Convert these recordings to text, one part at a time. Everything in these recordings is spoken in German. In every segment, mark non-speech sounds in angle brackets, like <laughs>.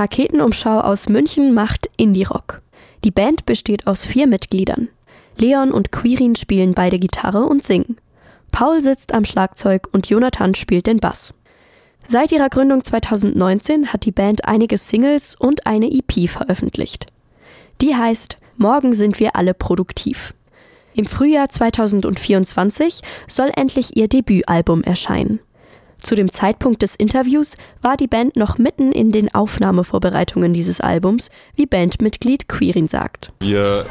Raketenumschau aus München macht Indie-Rock. Die Band besteht aus vier Mitgliedern. Leon und Quirin spielen beide Gitarre und singen. Paul sitzt am Schlagzeug und Jonathan spielt den Bass. Seit ihrer Gründung 2019 hat die Band einige Singles und eine EP veröffentlicht. Die heißt Morgen sind wir alle produktiv. Im Frühjahr 2024 soll endlich ihr Debütalbum erscheinen. Zu dem Zeitpunkt des Interviews war die Band noch mitten in den Aufnahmevorbereitungen dieses Albums, wie Bandmitglied Quirin sagt. Wir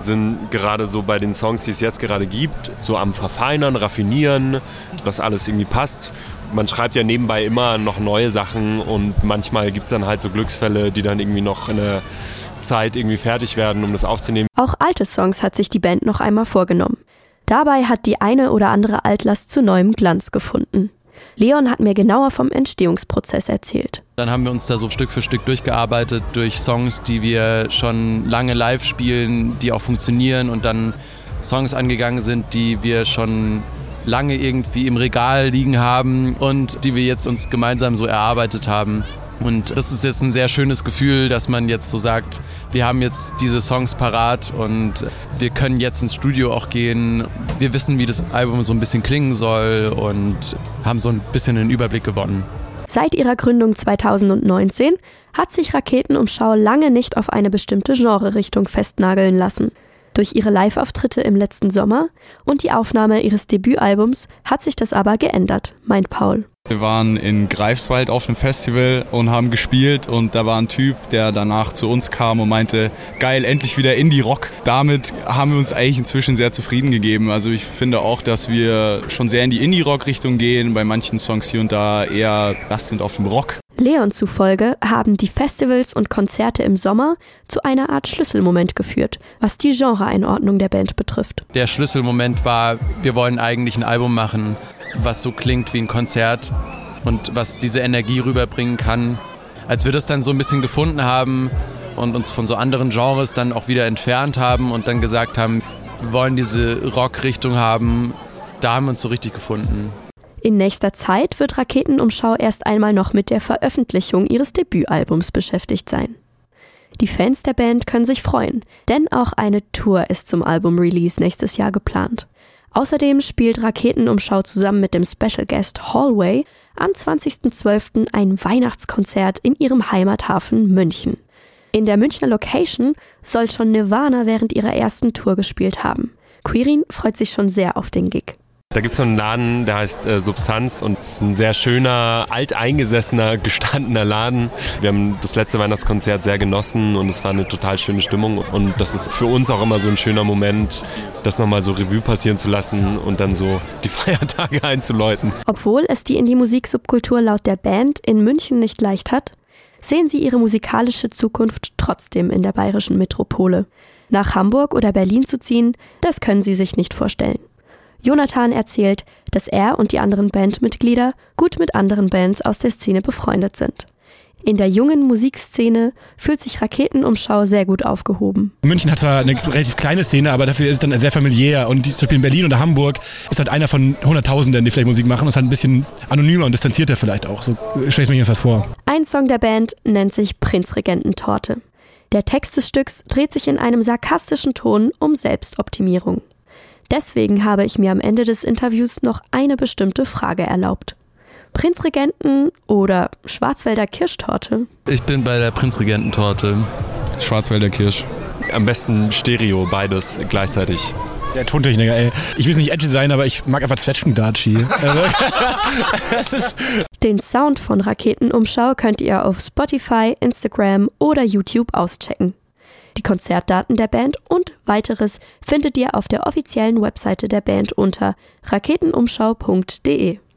sind gerade so bei den Songs, die es jetzt gerade gibt, so am Verfeinern, Raffinieren, dass alles irgendwie passt. Man schreibt ja nebenbei immer noch neue Sachen und manchmal gibt es dann halt so Glücksfälle, die dann irgendwie noch in der Zeit irgendwie fertig werden, um das aufzunehmen. Auch alte Songs hat sich die Band noch einmal vorgenommen. Dabei hat die eine oder andere Altlast zu neuem Glanz gefunden. Leon hat mir genauer vom Entstehungsprozess erzählt. Dann haben wir uns da so Stück für Stück durchgearbeitet durch Songs, die wir schon lange live spielen, die auch funktionieren und dann Songs angegangen sind, die wir schon lange irgendwie im Regal liegen haben und die wir jetzt uns gemeinsam so erarbeitet haben. Und das ist jetzt ein sehr schönes Gefühl, dass man jetzt so sagt, wir haben jetzt diese Songs parat und wir können jetzt ins Studio auch gehen. Wir wissen, wie das Album so ein bisschen klingen soll und haben so ein bisschen den Überblick gewonnen. Seit ihrer Gründung 2019 hat sich Raketenumschau lange nicht auf eine bestimmte Genrerichtung festnageln lassen. Durch ihre Live-Auftritte im letzten Sommer und die Aufnahme ihres Debütalbums hat sich das aber geändert, meint Paul. Wir waren in Greifswald auf einem Festival und haben gespielt und da war ein Typ, der danach zu uns kam und meinte, geil, endlich wieder Indie-Rock. Damit haben wir uns eigentlich inzwischen sehr zufrieden gegeben. Also ich finde auch, dass wir schon sehr in die Indie-Rock-Richtung gehen, bei manchen Songs hier und da eher lastend auf dem Rock. Leon zufolge haben die Festivals und Konzerte im Sommer zu einer Art Schlüsselmoment geführt, was die Genreeinordnung der Band betrifft. Der Schlüsselmoment war, wir wollen eigentlich ein Album machen, was so klingt wie ein Konzert und was diese Energie rüberbringen kann. Als wir das dann so ein bisschen gefunden haben und uns von so anderen Genres dann auch wieder entfernt haben und dann gesagt haben, wir wollen diese Rock-Richtung haben, da haben wir uns so richtig gefunden. In nächster Zeit wird Raketenumschau erst einmal noch mit der Veröffentlichung ihres Debütalbums beschäftigt sein. Die Fans der Band können sich freuen, denn auch eine Tour ist zum Album-Release nächstes Jahr geplant. Außerdem spielt Raketenumschau zusammen mit dem Special Guest Hallway am 20.12. ein Weihnachtskonzert in ihrem Heimathafen München. In der Münchner Location soll schon Nirvana während ihrer ersten Tour gespielt haben. Quirin freut sich schon sehr auf den Gig. Da gibt es so einen Laden, der heißt äh, Substanz und es ist ein sehr schöner, alteingesessener, <laughs> gestandener Laden. Wir haben das letzte Weihnachtskonzert sehr genossen und es war eine total schöne Stimmung und das ist für uns auch immer so ein schöner Moment, das nochmal so Revue passieren zu lassen und dann so die <laughs> Feiertage einzuläuten. Obwohl es die Indie-Musik-Subkultur laut der Band in München nicht leicht hat, sehen sie ihre musikalische Zukunft trotzdem in der bayerischen Metropole. Nach Hamburg oder Berlin zu ziehen, das können sie sich nicht vorstellen. Jonathan erzählt, dass er und die anderen Bandmitglieder gut mit anderen Bands aus der Szene befreundet sind. In der jungen Musikszene fühlt sich Raketenumschau sehr gut aufgehoben. München hat zwar eine relativ kleine Szene, aber dafür ist es dann sehr familiär. Und zum Beispiel in Berlin oder Hamburg ist halt einer von Hunderttausenden, die vielleicht Musik machen. Und ist halt ein bisschen anonymer und distanzierter vielleicht auch. So stelle ich mir jedenfalls vor. Ein Song der Band nennt sich Prinzregententorte. Der Text des Stücks dreht sich in einem sarkastischen Ton um Selbstoptimierung. Deswegen habe ich mir am Ende des Interviews noch eine bestimmte Frage erlaubt. Prinzregenten oder Schwarzwälder Kirschtorte? Ich bin bei der Prinzregententorte. Schwarzwälder Kirsch. Am besten Stereo, beides gleichzeitig. Der Tontechniker, ey. Ich will nicht edgy sein, aber ich mag einfach Zwetschgendatschi. <laughs> Den Sound von Raketenumschau könnt ihr auf Spotify, Instagram oder YouTube auschecken. Die Konzertdaten der Band und weiteres findet ihr auf der offiziellen Webseite der Band unter raketenumschau.de.